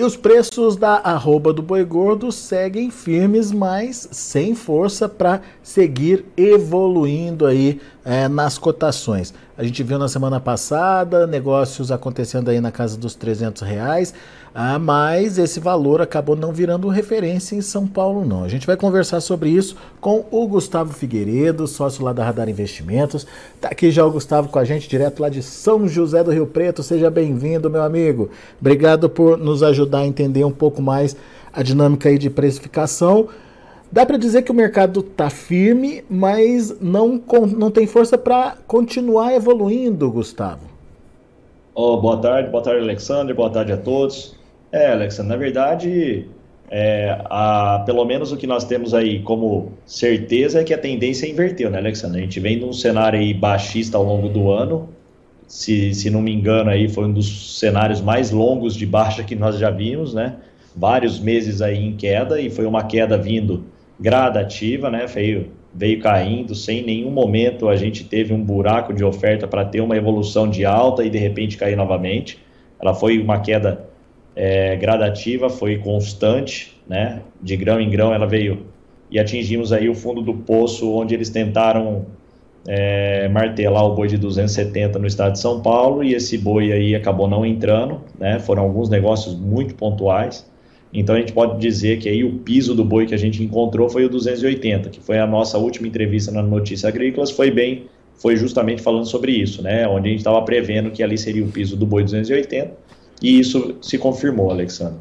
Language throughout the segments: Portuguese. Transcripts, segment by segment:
E os preços da arroba do boi gordo seguem firmes, mas sem força para seguir evoluindo aí é, nas cotações. A gente viu na semana passada negócios acontecendo aí na casa dos 300 reais, ah, mas esse valor acabou não virando referência em São Paulo não. A gente vai conversar sobre isso com o Gustavo Figueiredo, sócio lá da Radar Investimentos. Tá aqui já o Gustavo com a gente, direto lá de São José do Rio Preto. Seja bem-vindo, meu amigo. Obrigado por nos ajudar a entender um pouco mais a dinâmica aí de precificação. Dá para dizer que o mercado está firme, mas não, não tem força para continuar evoluindo, Gustavo. Oh, boa tarde, boa tarde, Alexandre, boa tarde a todos. É, Alexandre, na verdade, é, a, pelo menos o que nós temos aí como certeza é que a tendência inverteu, né, Alexandre? A gente vem num cenário aí baixista ao longo do ano, se, se não me engano aí foi um dos cenários mais longos de baixa que nós já vimos, né? Vários meses aí em queda e foi uma queda vindo gradativa, né? Veio, veio caindo, sem nenhum momento a gente teve um buraco de oferta para ter uma evolução de alta e de repente cair novamente. Ela foi uma queda é, gradativa, foi constante, né? De grão em grão ela veio e atingimos aí o fundo do poço onde eles tentaram é, martelar o boi de 270 no estado de São Paulo e esse boi aí acabou não entrando, né? Foram alguns negócios muito pontuais. Então a gente pode dizer que aí o piso do boi que a gente encontrou foi o 280, que foi a nossa última entrevista na Notícia Agrícolas, foi bem, foi justamente falando sobre isso, né? Onde a gente estava prevendo que ali seria o piso do boi 280 e isso se confirmou, Alexandre.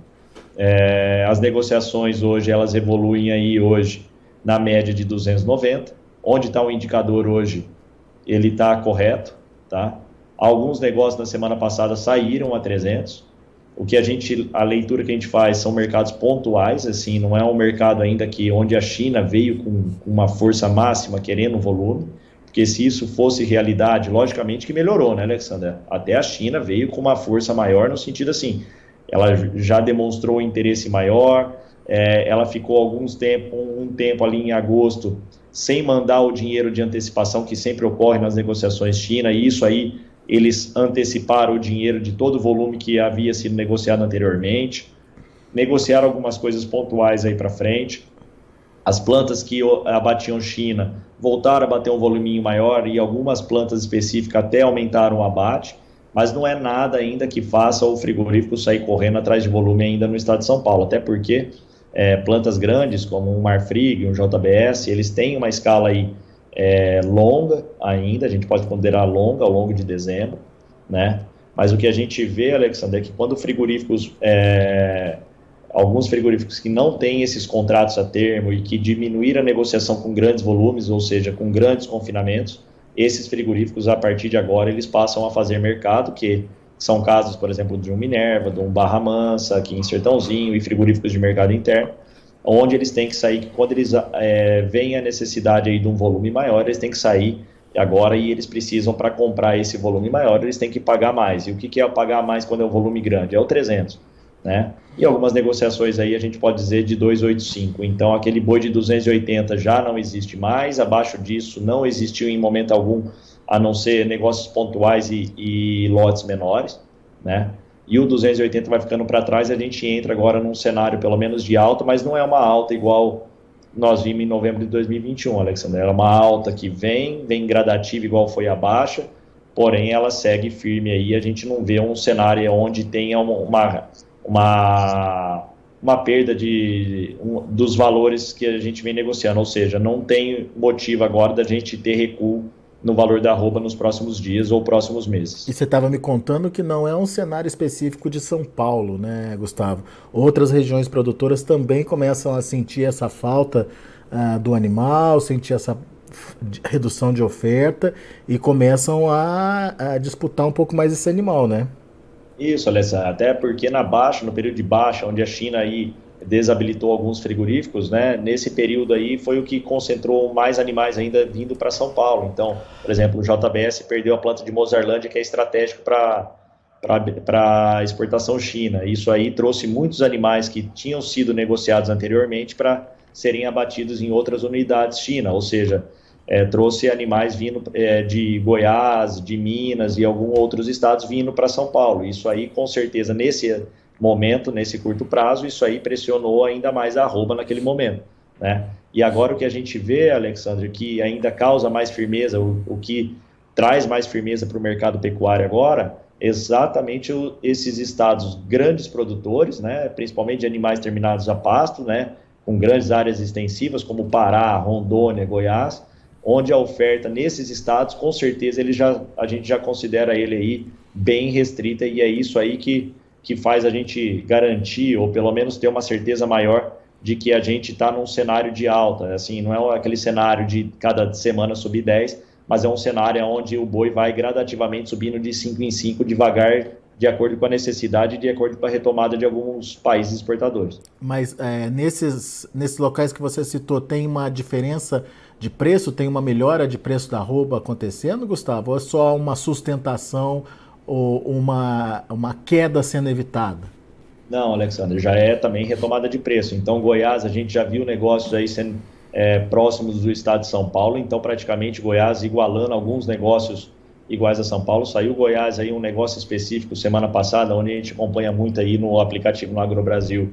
É, as negociações hoje elas evoluem aí hoje na média de 290, onde está o indicador hoje, ele está correto, tá? Alguns negócios na semana passada saíram a 300, o que a gente, a leitura que a gente faz são mercados pontuais, assim, não é um mercado ainda que onde a China veio com, com uma força máxima querendo volume, porque se isso fosse realidade, logicamente que melhorou, né, Alexandre? Até a China veio com uma força maior no sentido assim, ela já demonstrou interesse maior, é, ela ficou alguns tempo, um tempo ali em agosto sem mandar o dinheiro de antecipação que sempre ocorre nas negociações China, e isso aí eles anteciparam o dinheiro de todo o volume que havia sido negociado anteriormente, negociaram algumas coisas pontuais aí para frente. As plantas que abatiam China voltaram a bater um voluminho maior e algumas plantas específicas até aumentaram o abate, mas não é nada ainda que faça o frigorífico sair correndo atrás de volume ainda no estado de São Paulo, até porque é, plantas grandes como um Marfrig, um JBS, eles têm uma escala aí é, longa ainda, a gente pode considerar longa ao longo de dezembro, né? Mas o que a gente vê, Alexandre, é que quando frigoríficos, é, alguns frigoríficos que não têm esses contratos a termo e que diminuíram a negociação com grandes volumes, ou seja, com grandes confinamentos, esses frigoríficos, a partir de agora, eles passam a fazer mercado, que são casos, por exemplo, de um Minerva, de um Barra Mansa, aqui em Sertãozinho, e frigoríficos de mercado interno, onde eles têm que sair, quando eles é, veem a necessidade aí de um volume maior, eles têm que sair agora e eles precisam, para comprar esse volume maior, eles têm que pagar mais. E o que, que é pagar mais quando é um volume grande? É o 300, né? E algumas negociações aí a gente pode dizer de 285. Então, aquele boi de 280 já não existe mais, abaixo disso não existiu em momento algum a não ser negócios pontuais e, e lotes menores, né? E o 280 vai ficando para trás, a gente entra agora num cenário pelo menos de alta, mas não é uma alta igual nós vimos em novembro de 2021, Alexandre. É uma alta que vem, vem gradativa igual foi a baixa, porém ela segue firme aí, a gente não vê um cenário onde tenha uma, uma, uma perda de, um, dos valores que a gente vem negociando, ou seja, não tem motivo agora da gente ter recuo no valor da arroba nos próximos dias ou próximos meses. E você estava me contando que não é um cenário específico de São Paulo, né, Gustavo? Outras regiões produtoras também começam a sentir essa falta uh, do animal, sentir essa redução de oferta e começam a, a, disputar um pouco mais esse animal, né? Isso, Alessandro, até porque na baixa, no período de baixa, onde a China aí desabilitou alguns frigoríficos, né? Nesse período aí foi o que concentrou mais animais ainda vindo para São Paulo. Então, por exemplo, o JBS perdeu a planta de Mozarlândia, que é estratégico para para exportação China. Isso aí trouxe muitos animais que tinham sido negociados anteriormente para serem abatidos em outras unidades China, ou seja, é, trouxe animais vindo é, de Goiás, de Minas e alguns outros estados vindo para São Paulo. Isso aí, com certeza, nesse momento, nesse curto prazo, isso aí pressionou ainda mais a arroba naquele momento, né? E agora o que a gente vê, Alexandre, que ainda causa mais firmeza, o, o que traz mais firmeza para o mercado pecuário agora, exatamente o, esses estados grandes produtores, né, principalmente de animais terminados a pasto, né, com grandes áreas extensivas como Pará, Rondônia, Goiás, onde a oferta nesses estados, com certeza ele já, a gente já considera ele aí bem restrita e é isso aí que que faz a gente garantir, ou pelo menos ter uma certeza maior de que a gente está num cenário de alta. Assim, não é aquele cenário de cada semana subir 10, mas é um cenário onde o boi vai gradativamente subindo de 5 em 5 devagar, de acordo com a necessidade, de acordo com a retomada de alguns países exportadores. Mas é, nesses, nesses locais que você citou, tem uma diferença de preço? Tem uma melhora de preço da roupa acontecendo, Gustavo? Ou é só uma sustentação ou uma, uma queda sendo evitada? Não, Alexandre, já é também retomada de preço. Então, Goiás, a gente já viu negócios aí sendo é, próximos do estado de São Paulo, então praticamente Goiás igualando alguns negócios iguais a São Paulo. Saiu Goiás aí um negócio específico semana passada, onde a gente acompanha muito aí no aplicativo no AgroBrasil,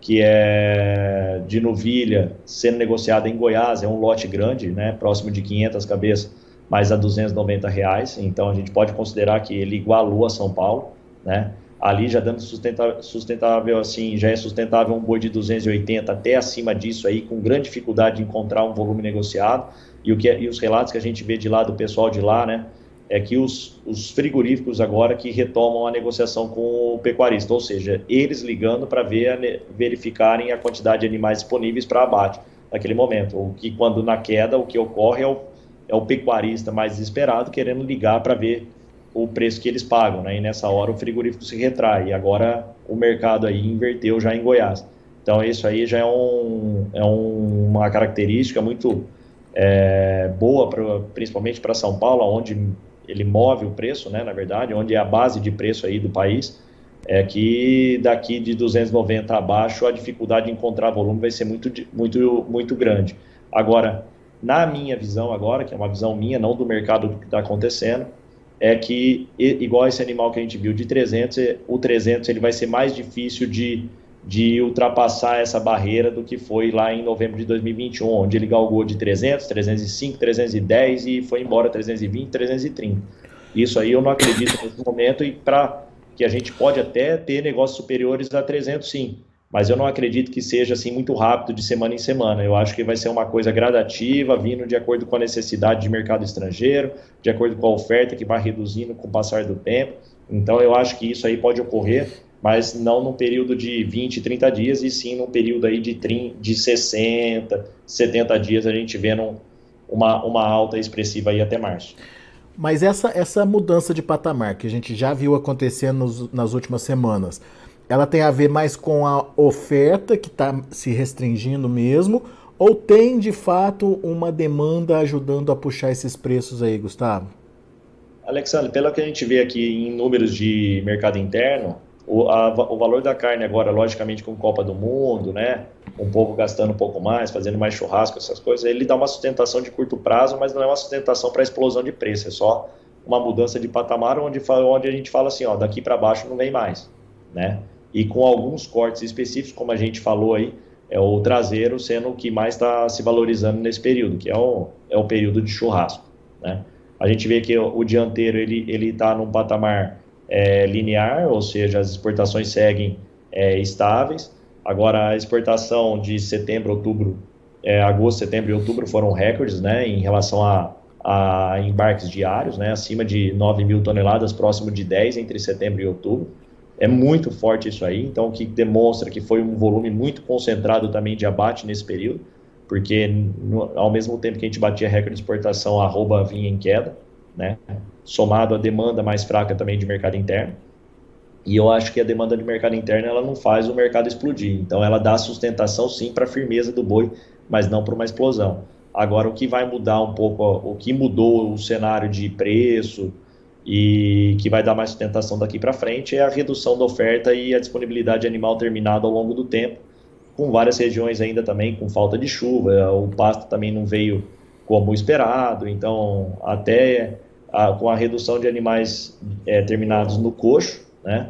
que é de novilha sendo negociado em Goiás, é um lote grande, né, próximo de 500 cabeças mas a 290 reais. Então a gente pode considerar que ele igualou a São Paulo, né? Ali já dando sustentável, sustentável assim, já é sustentável um boi de 280 até acima disso aí, com grande dificuldade de encontrar um volume negociado. E, o que, é, e os relatos que a gente vê de lá do pessoal de lá, né? É que os, os frigoríficos agora que retomam a negociação com o pecuarista, ou seja, eles ligando para ver, verificarem a quantidade de animais disponíveis para abate naquele momento. O que quando na queda o que ocorre é o é o pecuarista mais desesperado querendo ligar para ver o preço que eles pagam, né? E nessa hora o frigorífico se retrai. E agora o mercado aí inverteu já em Goiás. Então isso aí já é, um, é um, uma característica muito é, boa, pra, principalmente para São Paulo, onde ele move o preço, né? Na verdade, onde é a base de preço aí do país. É que daqui de 290 abaixo a dificuldade de encontrar volume vai ser muito, muito, muito grande. Agora, na minha visão agora, que é uma visão minha, não do mercado que está acontecendo, é que, igual esse animal que a gente viu de 300, o 300 ele vai ser mais difícil de, de ultrapassar essa barreira do que foi lá em novembro de 2021, onde ele galgou de 300, 305, 310 e foi embora 320, 330. Isso aí eu não acredito nesse momento e para que a gente pode até ter negócios superiores a 300 sim, mas eu não acredito que seja assim muito rápido de semana em semana. Eu acho que vai ser uma coisa gradativa, vindo de acordo com a necessidade de mercado estrangeiro, de acordo com a oferta que vai reduzindo com o passar do tempo. Então eu acho que isso aí pode ocorrer, mas não num período de 20, 30 dias, e sim num período aí de, 30, de 60, 70 dias a gente vendo uma, uma alta expressiva aí até março. Mas essa, essa mudança de patamar que a gente já viu acontecendo nas últimas semanas, ela tem a ver mais com a oferta que está se restringindo mesmo, ou tem de fato uma demanda ajudando a puxar esses preços aí, Gustavo? Alexandre, pelo que a gente vê aqui em números de mercado interno, o, a, o valor da carne agora, logicamente, com Copa do Mundo, né? Um povo gastando um pouco mais, fazendo mais churrasco, essas coisas, ele dá uma sustentação de curto prazo, mas não é uma sustentação para explosão de preço, é só uma mudança de patamar onde, onde a gente fala assim, ó, daqui para baixo não vem mais, né? E com alguns cortes específicos, como a gente falou aí, é o traseiro sendo o que mais está se valorizando nesse período, que é o, é o período de churrasco, né? A gente vê que o, o dianteiro ele está num patamar é, linear, ou seja, as exportações seguem é, estáveis. Agora, a exportação de setembro, outubro, é, agosto, setembro e outubro foram recordes né, em relação a, a embarques diários, né, acima de 9 mil toneladas, próximo de 10 entre setembro e outubro. É muito forte isso aí, então o que demonstra que foi um volume muito concentrado também de abate nesse período, porque no, ao mesmo tempo que a gente batia recorde de exportação, a arroba vinha em queda né? somado à demanda mais fraca também de mercado interno. E eu acho que a demanda de mercado interno ela não faz o mercado explodir. Então ela dá sustentação sim para a firmeza do boi, mas não para uma explosão. Agora o que vai mudar um pouco, o que mudou o cenário de preço e que vai dar mais sustentação daqui para frente é a redução da oferta e a disponibilidade de animal terminado ao longo do tempo, com várias regiões ainda também com falta de chuva, o pasto também não veio como esperado, então até a, com a redução de animais é, terminados no coxo, né,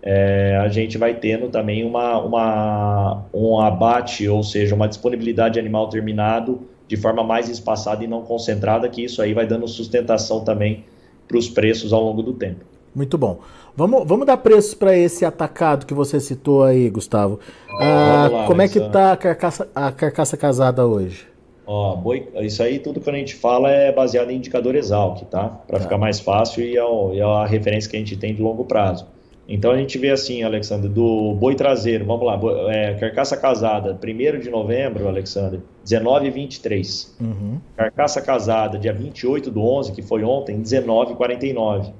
é, a gente vai tendo também uma, uma, um abate, ou seja, uma disponibilidade de animal terminado de forma mais espaçada e não concentrada, que isso aí vai dando sustentação também para os preços ao longo do tempo. Muito bom. Vamos, vamos dar preços para esse atacado que você citou aí, Gustavo. Ah, lá, como é que está a carcaça, a carcaça casada hoje? Ó, boi, isso aí tudo que a gente fala é baseado em indicador Exalc, tá? Para tá. ficar mais fácil e, ao, e a referência que a gente tem de longo prazo. Então a gente vê assim, Alexandre, do boi traseiro, vamos lá, é, carcaça casada, 1 de novembro, Alexandre, 19,23. Uhum. Carcaça casada, dia 28 do 11, que foi ontem, 19,49.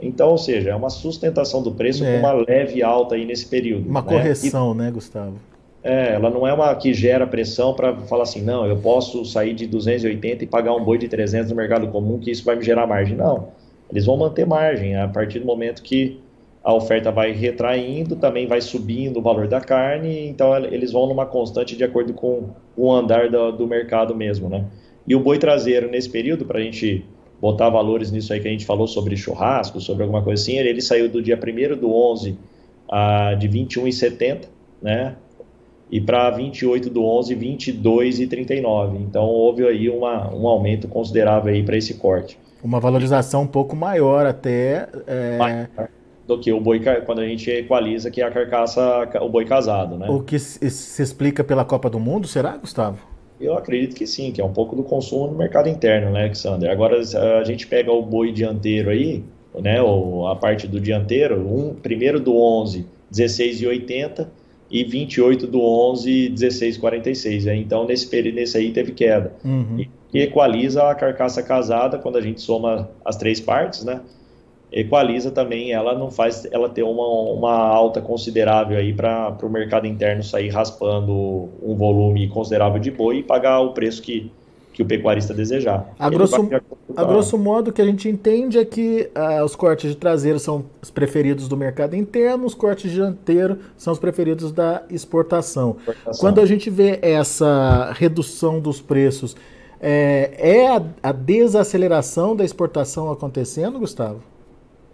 Então, ou seja, é uma sustentação do preço é. com uma leve alta aí nesse período. Uma né? correção, e, né, Gustavo? É, ela não é uma que gera pressão para falar assim, não, eu posso sair de 280 e pagar um boi de 300 no mercado comum, que isso vai me gerar margem. Não, eles vão manter margem a partir do momento que a oferta vai retraindo, também vai subindo o valor da carne, então eles vão numa constante de acordo com o andar do, do mercado mesmo, né? E o boi traseiro nesse período, para a gente botar valores nisso aí que a gente falou sobre churrasco, sobre alguma coisa assim, ele, ele saiu do dia 1 do 11 a, de 21,70, né? e para 28 do 11, 22 e 39. Então houve aí uma, um aumento considerável aí para esse corte. Uma valorização um pouco maior até é... do que o boi quando a gente equaliza que é a carcaça o boi casado, né? O que se explica pela Copa do Mundo, será, Gustavo? Eu acredito que sim, que é um pouco do consumo no mercado interno, né, Alexander? Agora a gente pega o boi dianteiro aí, né, ou a parte do dianteiro, um primeiro do 11, 16,80 e 28 do 11, 16,46. Né? Então, nesse período, nesse aí teve queda. Uhum. E, e equaliza a carcaça casada, quando a gente soma as três partes, né? Equaliza também, ela não faz ela ter uma, uma alta considerável aí para o mercado interno sair raspando um volume considerável de boi e pagar o preço que, que o pecuarista desejar. A grosso, a grosso modo, o que a gente entende é que uh, os cortes de traseiro são os preferidos do mercado interno, os cortes de dianteiro são os preferidos da exportação. exportação. Quando a gente vê essa redução dos preços, é, é a, a desaceleração da exportação acontecendo, Gustavo?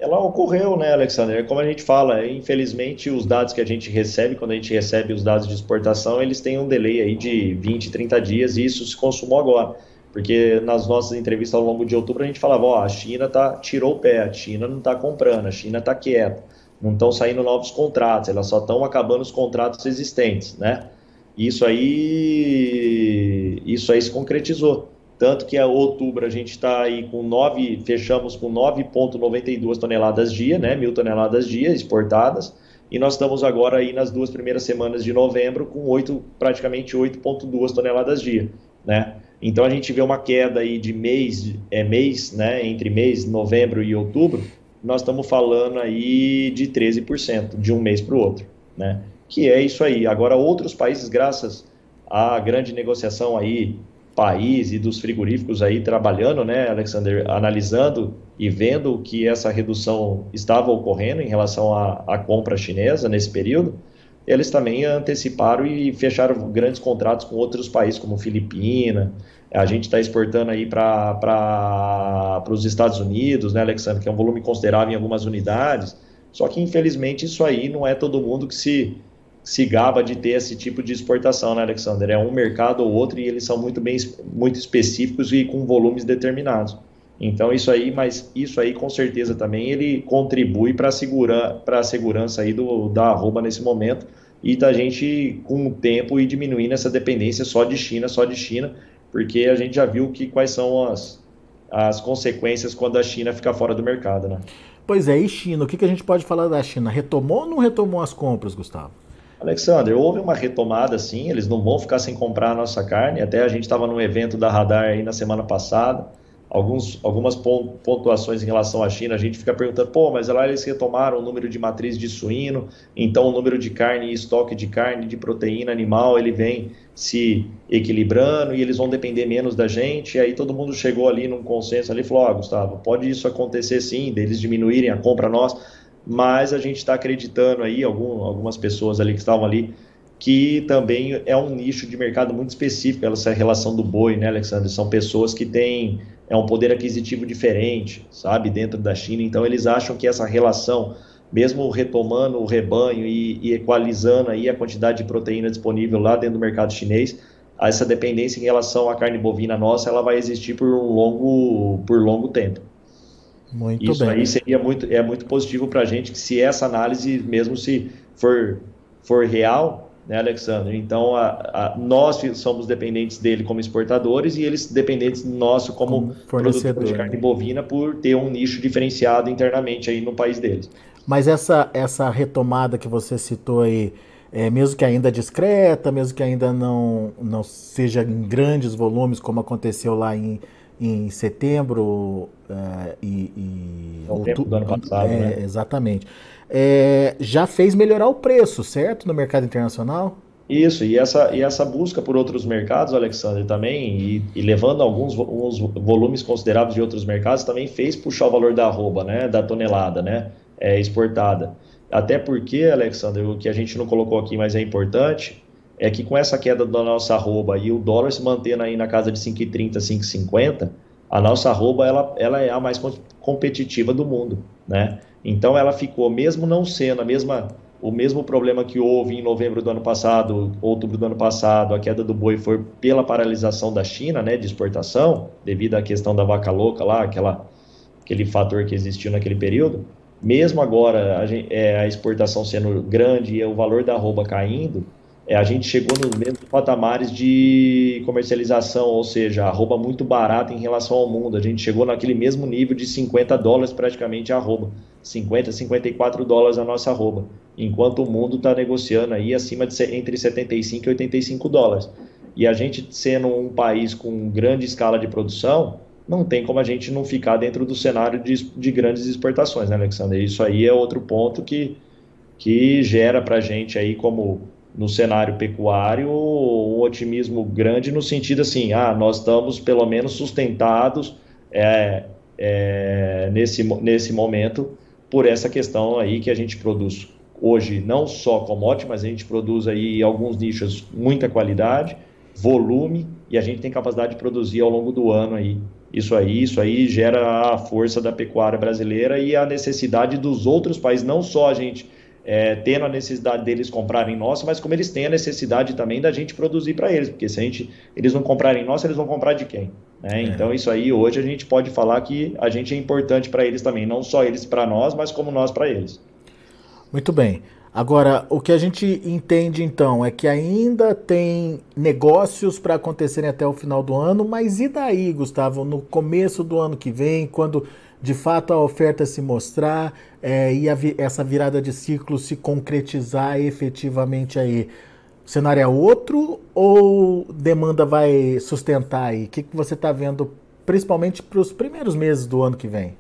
Ela ocorreu, né, Alexander? Como a gente fala, infelizmente os dados que a gente recebe, quando a gente recebe os dados de exportação, eles têm um delay aí de 20, 30 dias e isso se consumou agora. Porque nas nossas entrevistas ao longo de outubro a gente falava, ó, a China tá, tirou o pé, a China não está comprando, a China está quieta, não estão saindo novos contratos, elas só estão acabando os contratos existentes, né? Isso aí, isso aí se concretizou. Tanto que a outubro a gente está aí com 9, fechamos com 9,92 toneladas dia, né, mil toneladas dia exportadas, e nós estamos agora aí nas duas primeiras semanas de novembro com 8, praticamente 8,2 toneladas dia, né. Então a gente vê uma queda aí de mês, é mês, né, entre mês, novembro e outubro, nós estamos falando aí de 13% de um mês para o outro, né, que é isso aí. Agora outros países, graças à grande negociação aí país e dos frigoríficos aí trabalhando, né, Alexander, analisando e vendo que essa redução estava ocorrendo em relação à, à compra chinesa nesse período, eles também anteciparam e fecharam grandes contratos com outros países, como Filipina. A gente está exportando aí para os Estados Unidos, né, Alexandre, que é um volume considerável em algumas unidades. Só que, infelizmente, isso aí não é todo mundo que se se gaba de ter esse tipo de exportação, né, Alexander? É um mercado ou outro e eles são muito bem muito específicos e com volumes determinados. Então isso aí, mas isso aí com certeza também ele contribui para a segurança aí do da arroba nesse momento e da gente com o tempo ir diminuindo essa dependência só de China, só de China, porque a gente já viu que quais são as as consequências quando a China fica fora do mercado, né? Pois é, e China, o que, que a gente pode falar da China? Retomou ou não retomou as compras, Gustavo? Alexander, houve uma retomada sim, eles não vão ficar sem comprar a nossa carne. Até a gente estava num evento da Radar aí na semana passada. Alguns, algumas pontuações em relação à China, a gente fica perguntando, pô, mas lá eles retomaram o número de matriz de suíno, então o número de carne e estoque de carne, de proteína animal, ele vem se equilibrando e eles vão depender menos da gente. E aí todo mundo chegou ali num consenso ali e falou, ó, oh, Gustavo, pode isso acontecer sim, deles diminuírem a compra nossa mas a gente está acreditando aí, algum, algumas pessoas ali que estavam ali, que também é um nicho de mercado muito específico, essa relação do boi, né, Alexandre? São pessoas que têm é um poder aquisitivo diferente, sabe, dentro da China, então eles acham que essa relação, mesmo retomando o rebanho e, e equalizando aí a quantidade de proteína disponível lá dentro do mercado chinês, essa dependência em relação à carne bovina nossa, ela vai existir por um longo, por longo tempo. Muito Isso bem. aí seria muito, é muito positivo para a gente, que se essa análise, mesmo se for, for real, né, Alexandre? Então, a, a, nós somos dependentes dele como exportadores e eles dependentes nosso como, como produtores de carne bovina por ter um nicho diferenciado internamente aí no país deles. Mas essa, essa retomada que você citou aí, é, mesmo que ainda discreta, mesmo que ainda não, não seja em grandes volumes, como aconteceu lá em em setembro uh, e, e é outubro do ano passado, é, né? Exatamente. É, já fez melhorar o preço, certo, no mercado internacional? Isso, e essa, e essa busca por outros mercados, Alexandre, também, e, e levando alguns volumes consideráveis de outros mercados, também fez puxar o valor da arroba, né, da tonelada, né, é, exportada. Até porque, Alexandre, o que a gente não colocou aqui, mas é importante, é que com essa queda da nossa arroba e o dólar se mantendo aí na casa de 5,30, 5,50, a nossa arroba ela, ela é a mais competitiva do mundo, né? Então ela ficou, mesmo não sendo a mesma, o mesmo problema que houve em novembro do ano passado, outubro do ano passado, a queda do boi foi pela paralisação da China, né, de exportação, devido à questão da vaca louca lá, aquela, aquele fator que existiu naquele período. Mesmo agora a, é, a exportação sendo grande e o valor da arroba caindo, é, a gente chegou nos mesmos patamares de comercialização, ou seja, arroba muito barata em relação ao mundo. A gente chegou naquele mesmo nível de 50 dólares praticamente a arroba. 50, 54 dólares a nossa arroba. Enquanto o mundo está negociando aí acima de entre 75 e 85 dólares. E a gente sendo um país com grande escala de produção, não tem como a gente não ficar dentro do cenário de, de grandes exportações, né, Alexander? Isso aí é outro ponto que, que gera para a gente aí como no cenário pecuário um otimismo grande no sentido assim, ah, nós estamos pelo menos sustentados é, é, nesse, nesse momento por essa questão aí que a gente produz hoje não só commodity, mas a gente produz aí alguns nichos muita qualidade, volume e a gente tem capacidade de produzir ao longo do ano aí. Isso aí, isso aí gera a força da pecuária brasileira e a necessidade dos outros países, não só a gente é, tendo a necessidade deles comprarem nosso, mas como eles têm a necessidade também da gente produzir para eles, porque se a gente, eles não comprarem nosso, eles vão comprar de quem? Né? É. Então isso aí hoje a gente pode falar que a gente é importante para eles também, não só eles para nós, mas como nós para eles. Muito bem. Agora, o que a gente entende então é que ainda tem negócios para acontecerem até o final do ano, mas e daí, Gustavo, no começo do ano que vem, quando de fato a oferta se mostrar é, e a, essa virada de ciclo se concretizar efetivamente aí? O cenário é outro ou demanda vai sustentar aí? O que, que você está vendo principalmente para os primeiros meses do ano que vem?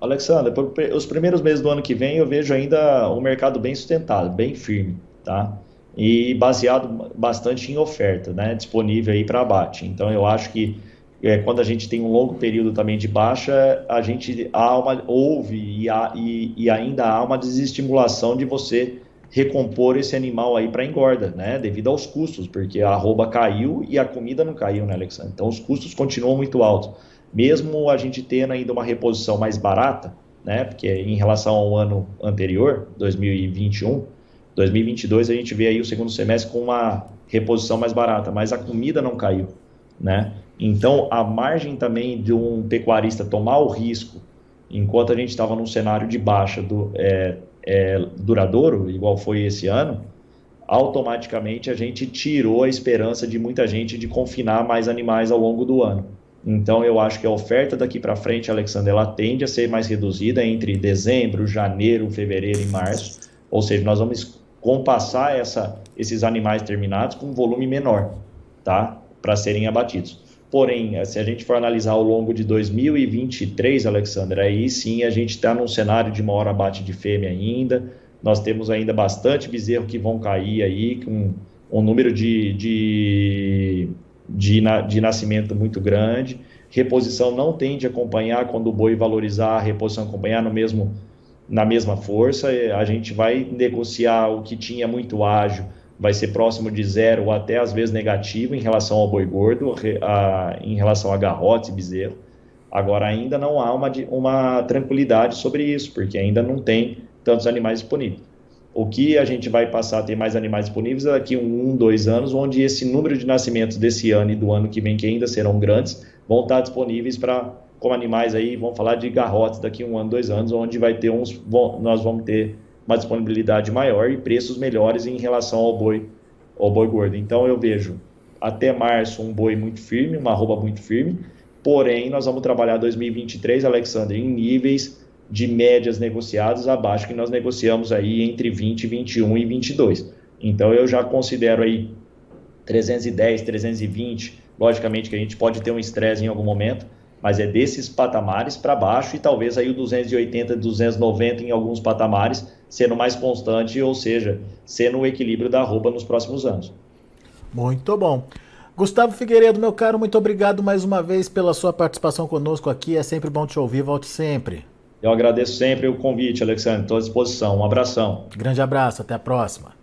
Alexandre, os primeiros meses do ano que vem eu vejo ainda um mercado bem sustentado, bem firme, tá? e baseado bastante em oferta, né, disponível aí para abate. Então eu acho que é, quando a gente tem um longo período também de baixa, a gente há uma, houve e, há, e, e ainda há uma desestimulação de você recompor esse animal aí para engorda, né? Devido aos custos, porque a arroba caiu e a comida não caiu, né, Alexandre? Então os custos continuam muito altos. Mesmo a gente tendo ainda uma reposição mais barata, né? Porque em relação ao ano anterior, 2021, 2022 a gente vê aí o segundo semestre com uma reposição mais barata, mas a comida não caiu, né? Então, a margem também de um pecuarista tomar o risco, enquanto a gente estava num cenário de baixa do, é, é, duradouro, igual foi esse ano, automaticamente a gente tirou a esperança de muita gente de confinar mais animais ao longo do ano. Então, eu acho que a oferta daqui para frente, Alexandre, ela tende a ser mais reduzida entre dezembro, janeiro, fevereiro e março. Ou seja, nós vamos compassar essa, esses animais terminados com um volume menor, tá? Para serem abatidos. Porém, se a gente for analisar ao longo de 2023, Alexandre, aí sim a gente está num cenário de maior abate de fêmea ainda. Nós temos ainda bastante bezerro que vão cair aí, com um número de, de, de, de nascimento muito grande. Reposição não tende a acompanhar quando o boi valorizar, a reposição acompanhar no mesmo, na mesma força. A gente vai negociar o que tinha muito ágil vai ser próximo de zero ou até às vezes negativo em relação ao boi gordo, a, em relação a garrote e bezerro. Agora ainda não há uma, uma tranquilidade sobre isso, porque ainda não tem tantos animais disponíveis. O que a gente vai passar a ter mais animais disponíveis é daqui um, dois anos, onde esse número de nascimentos desse ano e do ano que vem, que ainda serão grandes, vão estar disponíveis para como animais aí, vamos falar de garrotes daqui um ano, dois anos, onde vai ter uns, nós vamos ter uma disponibilidade maior e preços melhores em relação ao boi, ao boi gordo. Então eu vejo até março um boi muito firme, uma arroba muito firme, porém nós vamos trabalhar 2023, Alexandre, em níveis de médias negociadas abaixo que nós negociamos aí entre 20, 21 e 22. Então eu já considero aí 310, 320, logicamente que a gente pode ter um estresse em algum momento, mas é desses patamares para baixo e talvez aí o 280, 290 em alguns patamares, sendo mais constante, ou seja, sendo o equilíbrio da arroba nos próximos anos. Muito bom. Gustavo Figueiredo, meu caro, muito obrigado mais uma vez pela sua participação conosco aqui. É sempre bom te ouvir, volte sempre. Eu agradeço sempre o convite, Alexandre. Estou à disposição. Um abração. Grande abraço, até a próxima.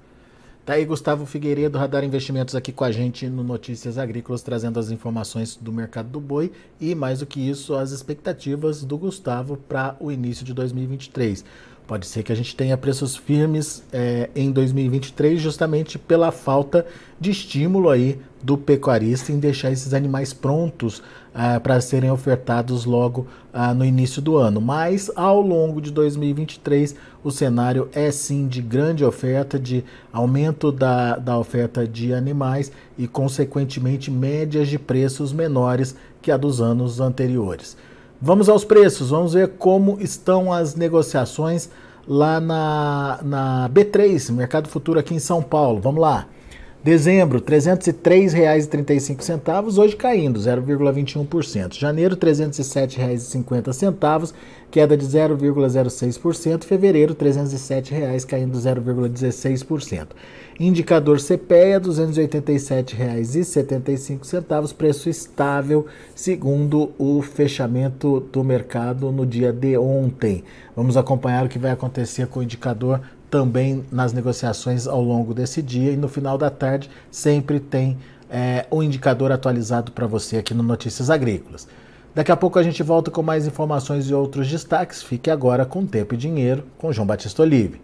Tá aí Gustavo Figueiredo, Radar Investimentos, aqui com a gente no Notícias Agrícolas, trazendo as informações do mercado do boi e, mais do que isso, as expectativas do Gustavo para o início de 2023. Pode ser que a gente tenha preços firmes é, em 2023, justamente pela falta de estímulo aí do pecuarista em deixar esses animais prontos ah, para serem ofertados logo ah, no início do ano. Mas ao longo de 2023, o cenário é sim de grande oferta, de aumento da, da oferta de animais e, consequentemente, médias de preços menores que a dos anos anteriores. Vamos aos preços, vamos ver como estão as negociações lá na, na B3, Mercado Futuro aqui em São Paulo. Vamos lá. Dezembro, R$ 303,35, hoje caindo 0,21%. Janeiro, R$ 307,50, queda de 0,06%. Fevereiro, R$ 307,00, caindo 0,16%. Indicador CPEA, R$ 287,75, preço estável, segundo o fechamento do mercado no dia de ontem. Vamos acompanhar o que vai acontecer com o indicador também nas negociações ao longo desse dia e no final da tarde sempre tem é, um indicador atualizado para você aqui no Notícias Agrícolas. Daqui a pouco a gente volta com mais informações e outros destaques. Fique agora com Tempo e Dinheiro com João Batista Olive.